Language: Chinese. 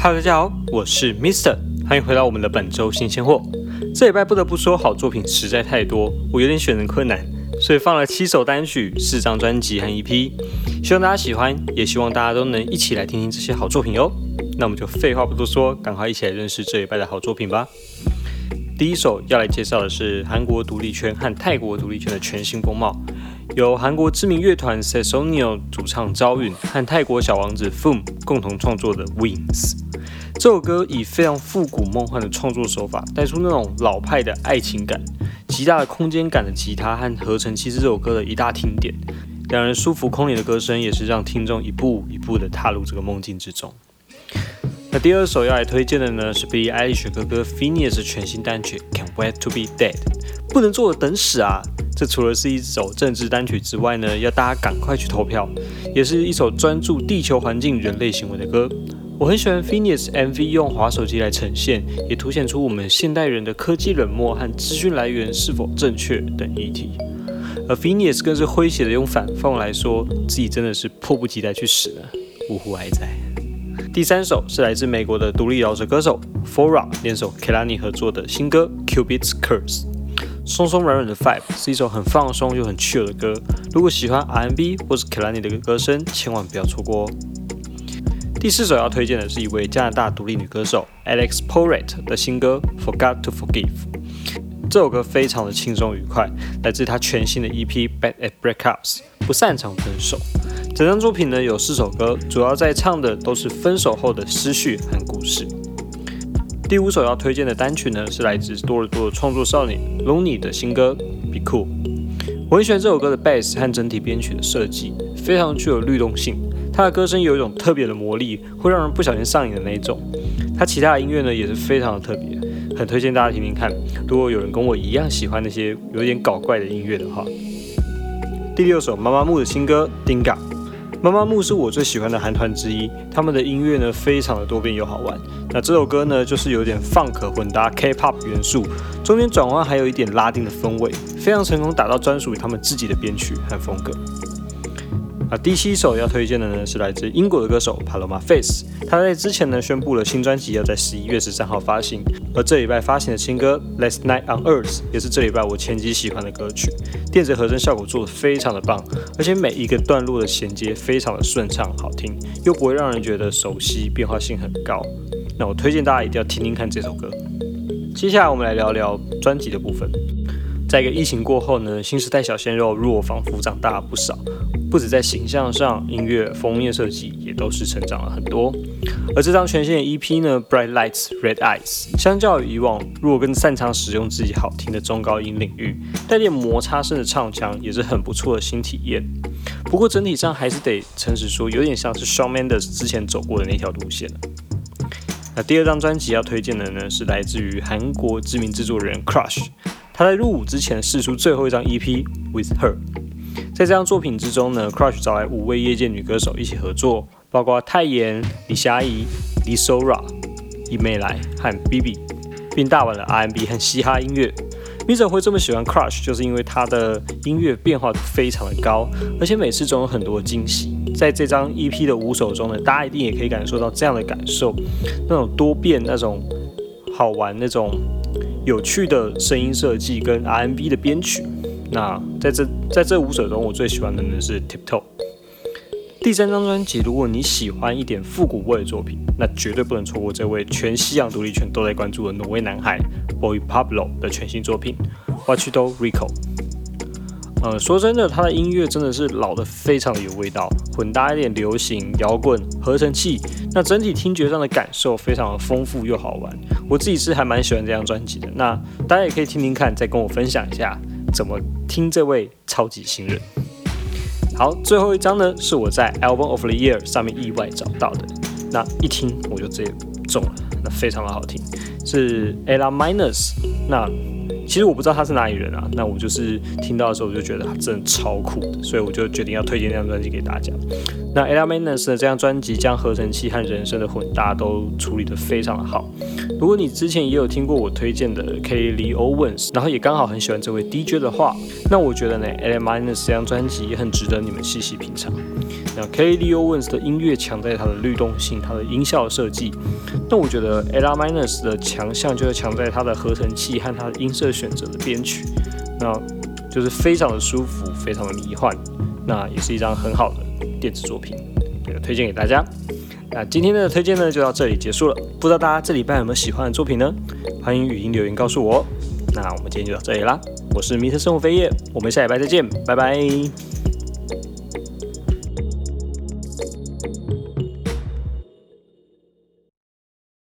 Hello，大家好，我是 Mister，欢迎回到我们的本周新鲜货。这礼拜不得不说，好作品实在太多，我有点选择困难，所以放了七首单曲、四张专辑和 EP，希望大家喜欢，也希望大家都能一起来听听这些好作品哦。那我们就废话不多说，赶快一起来认识这礼拜的好作品吧。第一首要来介绍的是韩国独立圈和泰国独立圈的全新风貌。由韩国知名乐团 Sesonio 主唱昭允和泰国小王子 Foom 共同创作的 Wings。这首歌以非常复古梦幻的创作手法，带出那种老派的爱情感，极大的空间感的吉他和合成器是这首歌的一大听点。两人舒服空灵的歌声，也是让听众一步一步的踏入这个梦境之中。那第二首要来推荐的呢，是 Billie Eilish 哥哥 Phineas 全新单曲 Can't Wait to Be Dead，不能坐的等死啊！这除了是一首政治单曲之外呢，要大家赶快去投票，也是一首专注地球环境、人类行为的歌。我很喜欢 Phineas MV 用滑手机来呈现，也凸显出我们现代人的科技冷漠和资讯来源是否正确等议题。而 Phineas 更是诙谐的用反讽来说自己真的是迫不及待去死了，呜呼哀哉。第三首是来自美国的独立饶舌歌手 Fora 联手 Kelani 合作的新歌 Cupid's Curse。松松软软的 Five 是一首很放松又很 chill 的歌。如果喜欢 R&B 或是 Kelani 的歌声，千万不要错过哦。第四首要推荐的是一位加拿大独立女歌手 Alex Porret 的新歌 Forgot to Forgive。这首歌非常的轻松愉快，来自她全新的 EP Bad at Breakups，不擅长分手。整张作品呢有四首歌，主要在唱的都是分手后的思绪和故事。第五首要推荐的单曲呢，是来自多尔多的创作少女 Lonely 的新歌 Be Cool。我很喜欢这首歌的 bass 和整体编曲的设计，非常具有律动性。它的歌声有一种特别的魔力，会让人不小心上瘾的那种。它其他的音乐呢，也是非常的特别，很推荐大家听听看。如果有人跟我一样喜欢那些有点搞怪的音乐的话，第六首妈妈木的新歌 Dinga。妈妈木是我最喜欢的韩团之一，他们的音乐呢非常的多变又好玩。那这首歌呢就是有点 funk 混搭 K-pop 元素，中间转弯还有一点拉丁的风味，非常成功打造专属于他们自己的编曲和风格。啊，第七首要推荐的呢是来自英国的歌手 Paloma Face，他在之前呢宣布了新专辑要在十一月十三号发行，而这礼拜发行的新歌 Last Night on Earth 也是这礼拜我前期喜欢的歌曲，电子和声效果做得非常的棒，而且每一个段落的衔接非常的顺畅好听，又不会让人觉得熟悉，变化性很高。那我推荐大家一定要听听看这首歌。接下来我们来聊聊专辑的部分。在一个疫情过后呢，新时代小鲜肉如我仿佛长大了不少，不止在形象上，音乐封面设计也都是成长了很多。而这张全新的 EP 呢，Bright Lights Red Eyes，相较于以往，如果更擅长使用自己好听的中高音领域，带点摩擦声的唱腔，也是很不错的新体验。不过整体上还是得诚实说，有点像是 Shawn Mendes 之前走过的那条路线那第二张专辑要推荐的呢，是来自于韩国知名制作人 Crush。他在入伍之前试出最后一张 EP With Her，在这张作品之中呢，Crush 找来五位业界女歌手一起合作，包括泰妍、李霞怡、李 Sora、伊美莱和 BB，并大玩了 R&B 和嘻哈音乐。你怎么会这么喜欢 Crush？就是因为他的音乐变化非常的高，而且每次总有很多惊喜。在这张 EP 的五首中呢，大家一定也可以感受到这样的感受，那种多变、那种好玩、那种。有趣的声音设计跟 R&B 的编曲，那在这在这五首中，我最喜欢的呢是 Tiptoe。第三张专辑，如果你喜欢一点复古味的作品，那绝对不能错过这位全西洋独立圈都在关注的挪威男孩 Boy Pablo 的全新作品 Watch Do Rico。呃，说真的，他的音乐真的是老的非常的有味道，混搭一点流行摇滚合成器，那整体听觉上的感受非常的丰富又好玩。我自己是还蛮喜欢这张专辑的，那大家也可以听听看，再跟我分享一下怎么听这位超级新人。好，最后一张呢是我在 Album of the Year 上面意外找到的，那一听我就直接中了，那非常的好听，是 Ella Minus，那。其实我不知道他是哪里人啊，那我就是听到的时候我就觉得他真的超酷的，所以我就决定要推荐这张专辑给大家。那 e l a m a n e s 的这张专辑将合成器和人声的混搭都处理得非常的好。如果你之前也有听过我推荐的 k l e e Owens，然后也刚好很喜欢这位 DJ 的话，那我觉得呢 Ella m a n e s 这张专辑也很值得你们细细品尝。那 Kelly Owens 的音乐强在它的律动性，它的音效设计。那我觉得 elaminus 的强项就是强在它的合成器和它的音色选择的编曲，那就是非常的舒服，非常的迷幻。那也是一张很好的电子作品，这个推荐给大家。那今天的推荐呢就到这里结束了。不知道大家这礼拜有没有喜欢的作品呢？欢迎语音留言告诉我。那我们今天就到这里啦，我是迷特生活飞叶，我们下礼拜再见，拜拜。